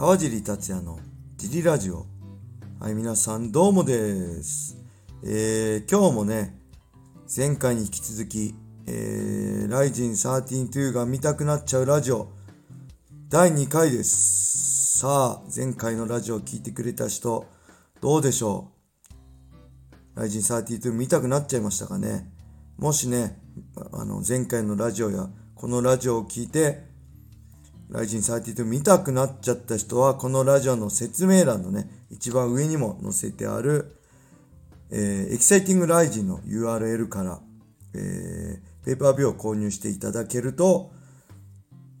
川尻達也のジリラジオ。はい、皆さんどうもです。えー、今日もね、前回に引き続き、えー、ライジン132が見たくなっちゃうラジオ、第2回です。さあ、前回のラジオを聞いてくれた人、どうでしょう？ライジン32見たくなっちゃいましたかね？もしね、あの、前回のラジオや、このラジオを聞いて、ライジン32見たくなっちゃった人は、このラジオの説明欄のね、一番上にも載せてある、えーエキサイティングライジンの URL から、えーペーパービューを購入していただけると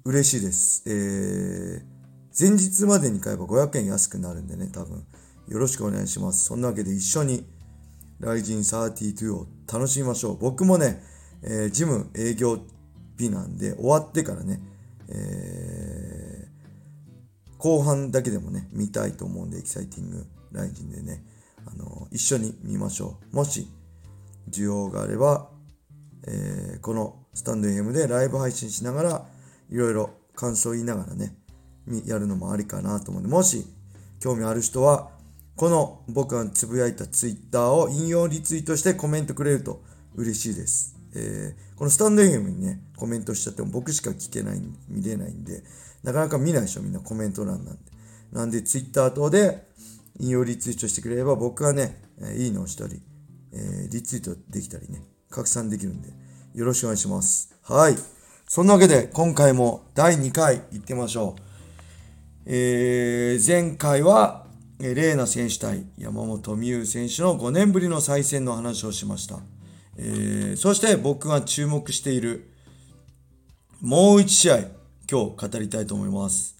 嬉しいです。えー前日までに買えば500円安くなるんでね、多分。よろしくお願いします。そんなわけで一緒に、ライジン32を楽しみましょう。僕もね、えージム営業日なんで、終わってからね、えー後半だけでもね、見たいと思うんで、エキサイティングライジンでね、あの一緒に見ましょう。もし、需要があれば、えーこのスタンド FM でライブ配信しながら、いろいろ感想言いながらね、やるのもありかなと思うんで、もし興味ある人は、この僕がつぶやいたツイッターを引用リツイートしてコメントくれると嬉しいです。えーこのスタンド FM にね、コメントしちゃっても僕しか聞けない、見れないんで、なかなか見ないでしょ、みんなコメント欄なんで。なんでツイッター等で引用リツイートしてくれれば僕はね、いいのをしたり、えーリツイートできたりね、拡散できるんで、よろしくお願いします。はい。そんなわけで、今回も第2回行ってみましょう。えー前回は、えー、レーナ選手対山本美優選手の5年ぶりの再戦の話をしました。えーそして僕が注目しているもう1試合、今日語りたいと思います。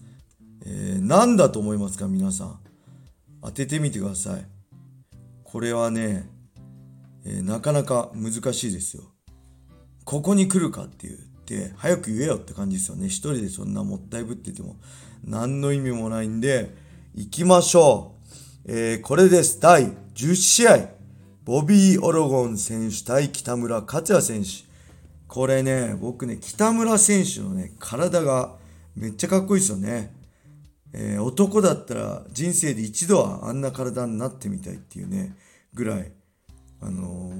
えー何だと思いますか、皆さん。当ててみてください。これはね、えーなかなか難しいですよ。ここに来るかって言って、早く言えよって感じですよね。一人でそんなもったいぶってても、何の意味もないんで、行きましょう。えーこれです。第10試合。ボビー・オロゴン選手対北村克也選手。これね、僕ね、北村選手のね、体がめっちゃかっこいいですよね。えー男だったら人生で一度はあんな体になってみたいっていうね、ぐらい、あの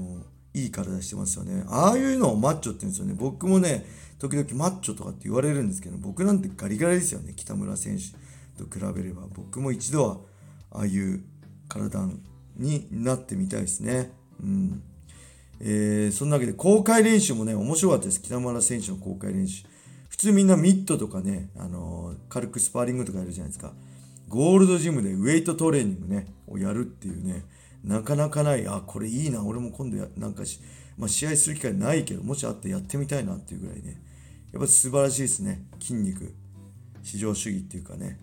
ーいい体してますよね。ああいうのをマッチョって言うんですよね。僕もね、時々マッチョとかって言われるんですけど、僕なんてガリガリですよね。北村選手と比べれば。僕も一度はああいう体になってみたいですね。うん。えーそんなわけで公開練習もね、面白かったです。北村選手の公開練習。普通みんなミットとかね、あのー軽くスパーリングとかやるじゃないですか。ゴールドジムでウェイトトレーニングね、をやるっていうね、なかなかない、あ、これいいな、俺も今度や、なんかし、まあ、試合する機会ないけど、もしあってやってみたいなっていうぐらいね、やっぱ素晴らしいですね。筋肉、至上主義っていうかね、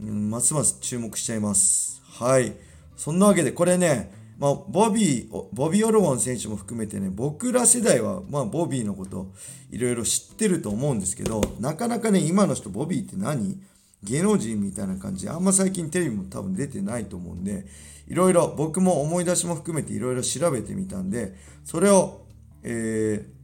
うん。うんますます注目しちゃいます。はい。そんなわけで、これね、まあ、ボビー、ボビー・オロゴン選手も含めてね、僕ら世代は、まあ、ボビーのこと、いろいろ知ってると思うんですけど、なかなかね、今の人、ボビーって何？芸能人みたいな感じ、あんま最近テレビも多分出てないと思うんで、いろいろ僕も思い出しも含めていろいろ調べてみたんで、それを、えー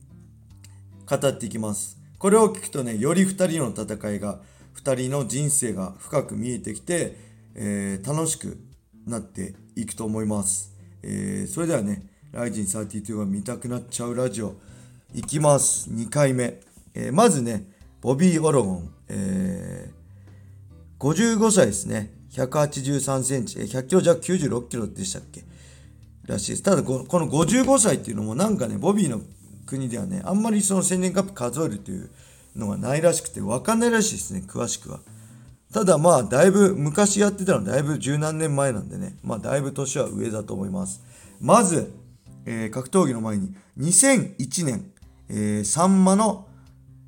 語っていきます。これを聞くとね、より2人の戦いが、2人の人生が深く見えてきて、えー楽しくなっていくと思います。えーそれではね、ライジン32が見たくなっちゃうラジオ、いきます。2回目。えーまずね、ボビー・オロゴン、えー55歳ですね。183センチ、100キロ弱96キロでしたっけ？らしいです。ただこ、この55歳っていうのもなんかね、ボビーの国ではね、あんまりその千年カップ数えるというのがないらしくて、わかんないらしいですね、詳しくは。ただまあ、だいぶ、昔やってたのだいぶ十何年前なんでね、まあ、だいぶ年は上だと思います。まず、えー格闘技の前に、2001年、えー、サンマの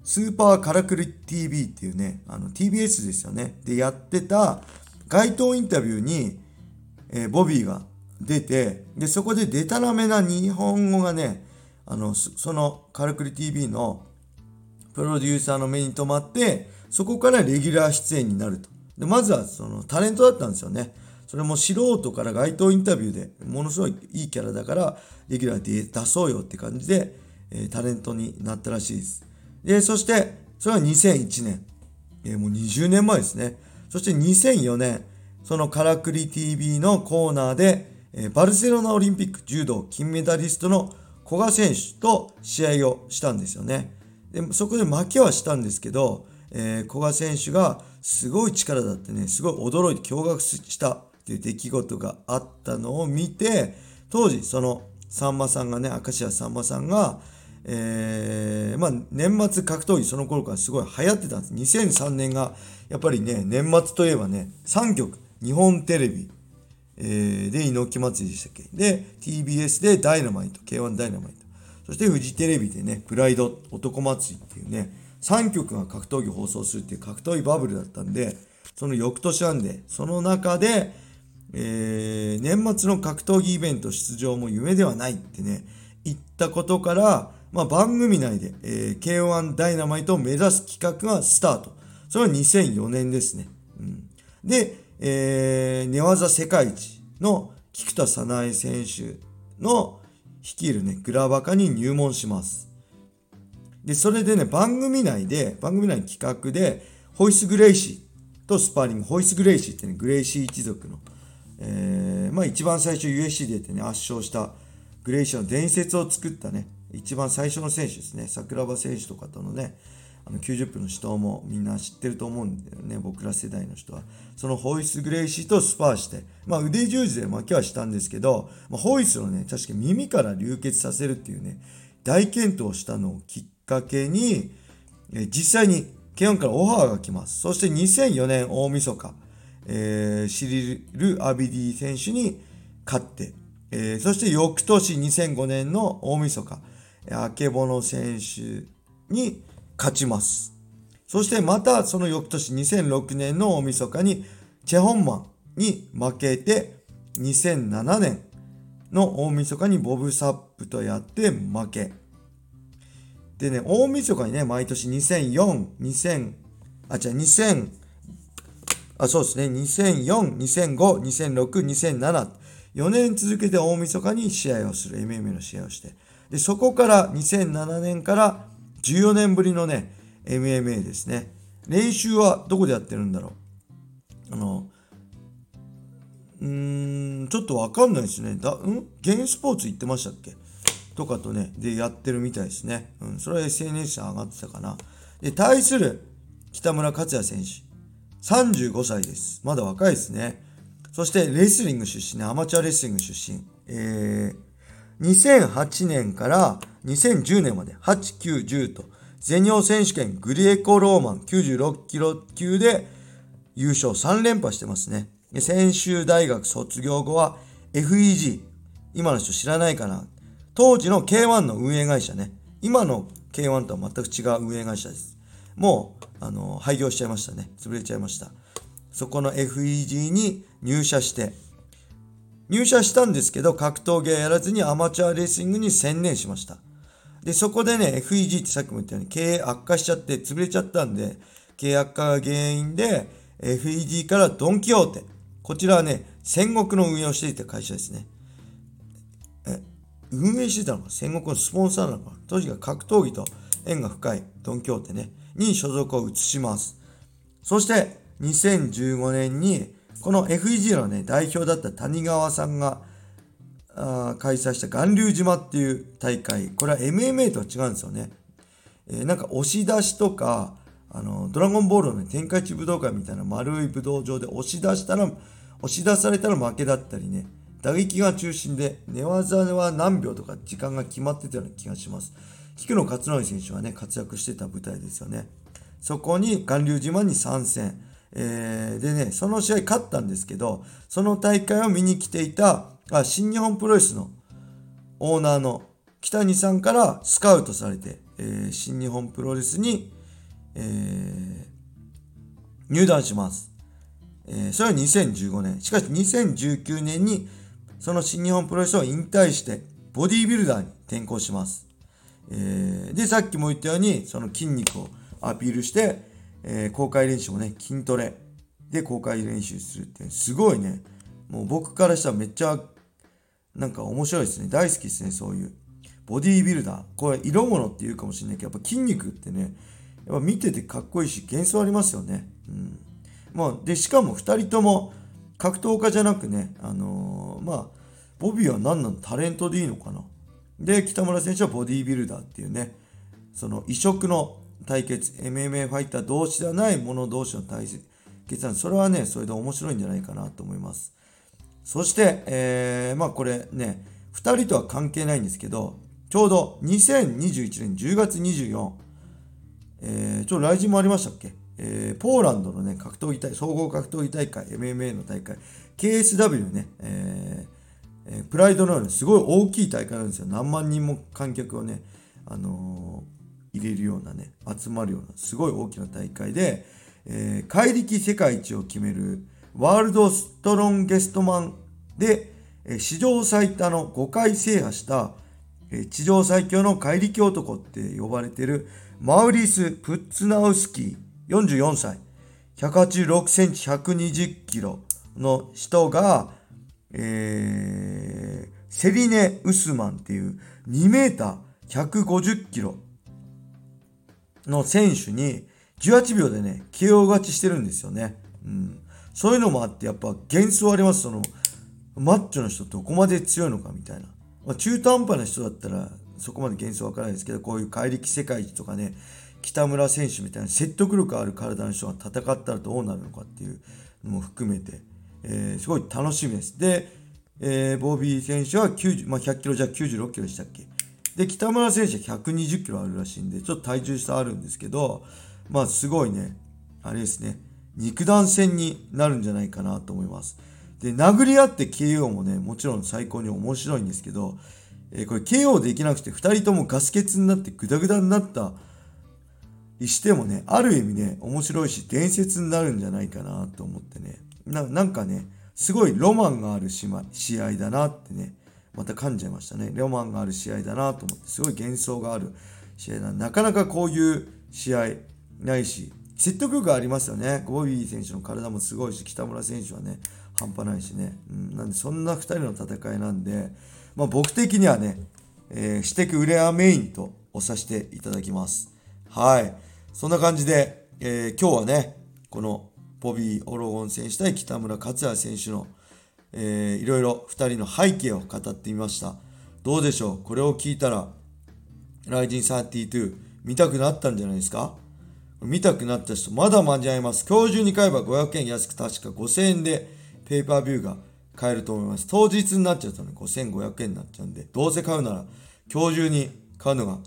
スーパーカラクリ TV っていうね、あの TBS ですよね。でやってた街頭インタビューに、えーボビーが出て、で、そこでデタラメな日本語がね、あの、そのカラクリ TV のプロデューサーの目に留まって、そこからレギュラー出演になると。で、まずはそのタレントだったんですよね。それも素人から街頭インタビューでものすごいいいキャラだからレギュラーで出そうよって感じで、えータレントになったらしいです。で、そして、それは2001年。えーもう20年前ですね。そして2004年、そのカラクリ TV のコーナーで、えー、バルセロナオリンピック柔道金メダリストの古賀選手と試合をしたんですよね。でそこで負けはしたんですけど、えー、古賀選手がすごい力だってね、すごい驚いて驚愕したっていう出来事があったのを見て、当時そのさんまさんがね、明石家さんまさんが、えー、まあ年末格闘技その頃からすごい流行ってたんです。2003年がやっぱりね、年末といえばね、3曲、日本テレビ、えー、で、猪木祭りでしたっけ？で、TBS でダイナマイト、K1 ダイナマイト。そしてフジテレビでね、プライド男祭りっていうね、3曲が格闘技放送するっていう格闘技バブルだったんで、その翌年なんで、その中で、えー、年末の格闘技イベント出場も夢ではないってね、言ったことから、まあ、番組内で、えー、K1 ダイナマイトを目指す企画がスタート。それは2004年ですね。うん、で、えー、寝技世界一の菊田早苗選手の率いるね、グラバカに入門します。で、それでね、番組内で、番組内の企画で、ホイス・グレイシーとスパーリング、ホイス・グレイシーってね、グレイシー一族の、えー、まあ一番最初 USC でってね、圧勝したグレイシーの伝説を作ったね、一番最初の選手ですね、桜庭選手とかとのね、あの90分の死闘もみんな知ってると思うんだよね、僕ら世代の人は。そのホイス・グレイシーとスパーして、まあ腕十字で負けはしたんですけど、まあ、ホイスをね、確か耳から流血させるっていうね、大健闘したのをきっかけに、え実際に K1 からオファーが来ます。そして2004年大晦日、えー、シリル・アビディ選手に勝って、えー、そして翌年2005年の大晦日、あけぼの選手に勝ちます。そしてまたその翌年2006年の大晦日にチェホンマンに負けて2007年の大晦日にボブサップとやって負け。でね、大晦日にね、毎年2004、2000、あ、じゃあ2000、あ、そうですね、2004、2005、2006、2007、4年続けて大晦日に試合をする、MMA の試合をして。で、そこから2007年から14年ぶりのね、MMA ですね。練習はどこでやってるんだろう？あの、うーん、ちょっとわかんないですね。だ、ん？ゲームスポーツ行ってましたっけ？とかとね、でやってるみたいですね。うん、それは SNS 上がってたかな。で、対する北村克也選手。35歳です。まだ若いですね。そしてレスリング出身ね、アマチュアレスリング出身。えー、2008年から2010年まで8、9、10と全日本選手権グリエコローマン96キロ級で優勝3連覇してますね。で専修大学卒業後は FEG。今の人知らないかな当時の K1 の運営会社ね。今の K1 とは全く違う運営会社です。もう、あの、廃業しちゃいましたね。潰れちゃいました。そこの FEG に入社して、入社したんですけど、格闘技はやらずにアマチュアレーシングに専念しました。で、そこでね、FEG ってさっきも言ったように経営悪化しちゃって潰れちゃったんで、経営悪化が原因で、FEG からドンキホーテ。こちらはね、戦国の運営をしていた会社ですね。運営してたのか戦国のスポンサーなのか当時が格闘技と縁が深いドンキホーテね、に所属を移します。そして、2015年に、この FEG のね、代表だった谷川さんが、あ開催した巌流島っていう大会、これは MMA とは違うんですよね。えー、なんか押し出しとか、あの、ドラゴンボールのね、天下一武道館みたいな丸い武道場で押し出したら、押し出されたら負けだったりね、打撃が中心で、寝技は何秒とか時間が決まってたような気がします。菊野勝則選手はね、活躍してた舞台ですよね。そこに巌流島に参戦。えー、でね、その試合勝ったんですけど、その大会を見に来ていたあ新日本プロレスのオーナーの北谷さんからスカウトされて、えー、新日本プロレスに、えー、入団します。えー、それは2015年。しかし2019年にその新日本プロレスを引退してボディービルダーに転向します。えー、で、さっきも言ったようにその筋肉をアピールして、えー、公開練習もね、筋トレで公開練習するって、すごいね、もう僕からしたらめっちゃなんか面白いですね。大好きですね、そういう。ボディービルダー。これ、色物って言うかもしれないけど、やっぱ筋肉ってね、やっぱ見ててかっこいいし、幻想ありますよね。うん。まあ、で、しかも2人とも格闘家じゃなくね、あのー、まあ、ボビーは何なの？タレントでいいのかな？で、北村選手はボディービルダーっていうね、その異色の対決、MMA ファイター同士ではない者同士の対決なんで、それはね、それで面白いんじゃないかなと思います。そして、えー、まあこれね、2人とは関係ないんですけど、ちょうど2021年10月24、えー、ちょっと来人もありましたっけ？えー、ポーランドのね、格闘技大、総合格闘技大会、MMA の大会、KSW ね、えーえー、プライドのようにすごい大きい大会なんですよ。何万人も観客をね、あの、入れるようなね、集まるような、すごい大きな大会で、えー、怪力世界一を決めるワールドストロンゲストマンで、えー、史上最多の5回制覇した、えー、地上最強の怪力男って呼ばれてるマウリス・プッツナウスキー44歳、186センチ120キロの人が、えー、セリネ・ウスマンっていう2メーター150キロの選手に18秒でね、KO 勝ちしてるんですよね。うん。そういうのもあって、やっぱ幻想あります。その、マッチョの人どこまで強いのかみたいな。まあ、中途半端な人だったらそこまで幻想わからないですけど、こういう怪力世界一とかね、北村選手みたいな説得力ある体の人が戦ったらどうなるのかっていうのも含めて、えー、すごい楽しみです。で、えー、ボビー選手は90、まあ、100キロじゃ96キロでしたっけ？で、北村選手は120キロあるらしいんで、ちょっと体重差あるんですけど、まあすごいね、あれですね、肉弾戦になるんじゃないかなと思います。で、殴り合って KO もね、もちろん最高に面白いんですけど、えー、これ KO できなくて2人ともガス欠になってグダグダになったしてもね、ある意味ね、面白いし伝説になるんじゃないかなと思ってね、なんかね、すごいロマンがある試合だなってね、また噛んじゃいましたね。ロマンがある試合だなと思って、すごい幻想がある試合だな。かなかこういう試合ないし、説得力ありますよね。ゴビー選手の体もすごいし、北村選手はね、半端ないしね。うん、なんで、そんな2人の戦いなんで、まあ、僕的にはね、えー、シテクウレアメインと押させていただきます。はい。そんな感じで、えー、今日はね、このボビー・オロゴン選手対北村克也選手の、えー、いろいろ2人の背景を語ってみました。どうでしょう？これを聞いたら、ライジン32見たくなったんじゃないですか？見たくなった人、まだ間に合います。今日中に買えば500円安く確か5000円でペーパービューが買えると思います。当日になっちゃうとね、5500円になっちゃうんで、どうせ買うなら今日中に買うのが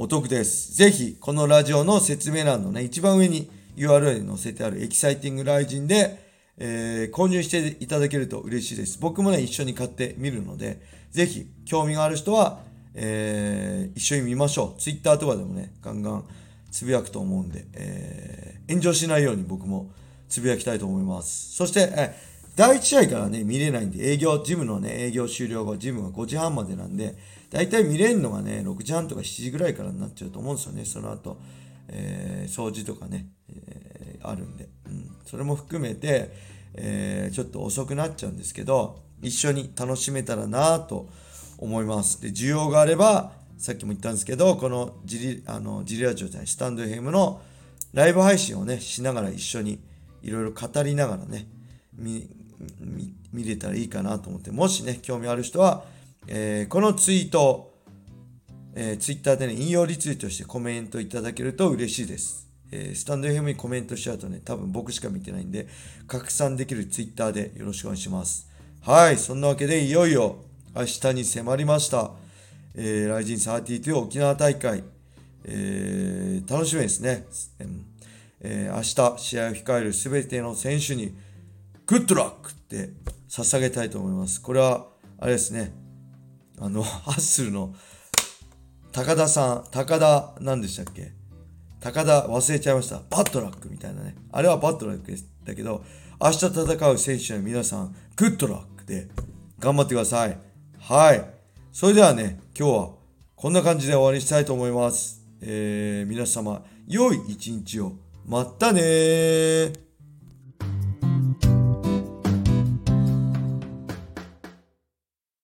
お得です。ぜひ、このラジオの説明欄のね、一番上に URL に載せてあるエキサイティングライジンで、えー、購入していただけると嬉しいです。僕もね、一緒に買ってみるので、ぜひ、興味がある人は、えー、一緒に見ましょう。Twitter とかでもね、ガンガンつぶやくと思うんで、えー、炎上しないように僕もつぶやきたいと思います。そして、え第1試合からね、見れないんで、営業、ジムのね、営業終了後、ジムが5時半までなんで、だいたい見れるのがね、6時半とか7時ぐらいからになっちゃうと思うんですよね。その後、えー、掃除とかね、えー、あるんで、うん。それも含めて、えー、ちょっと遅くなっちゃうんですけど、一緒に楽しめたらなと思います。で、需要があれば、さっきも言ったんですけど、このジリ、あの、ジリラジオじゃない、スタンド FM のライブ配信をね、しながら一緒にいろいろ語りながらね、見、見れたらいいかなと思って、もしね、興味ある人は、えー、このツイート、えー、ツイッターでね、引用リツイートしてコメントいただけると嬉しいです。えー、スタンド FM にコメントしちゃうとね、多分僕しか見てないんで、拡散できるツイッターでよろしくお願いします。はい、そんなわけでいよいよ明日に迫りました。えー、ライジン32沖縄大会、えー、楽しみですね。えー、明日試合を控えるすべての選手に、グッドラックって捧げたいと思います。これは、あれですね、あの、ハッスルの高田さん、高田、何でしたっけ？高田忘れちゃいました。パッドラックみたいなね。あれはパッドラックだけど、明日戦う選手は皆さん、グッドラックで頑張ってください。はい。それではね、今日はこんな感じで終わりにしたいと思います。えー、皆様、良い一日を。またねー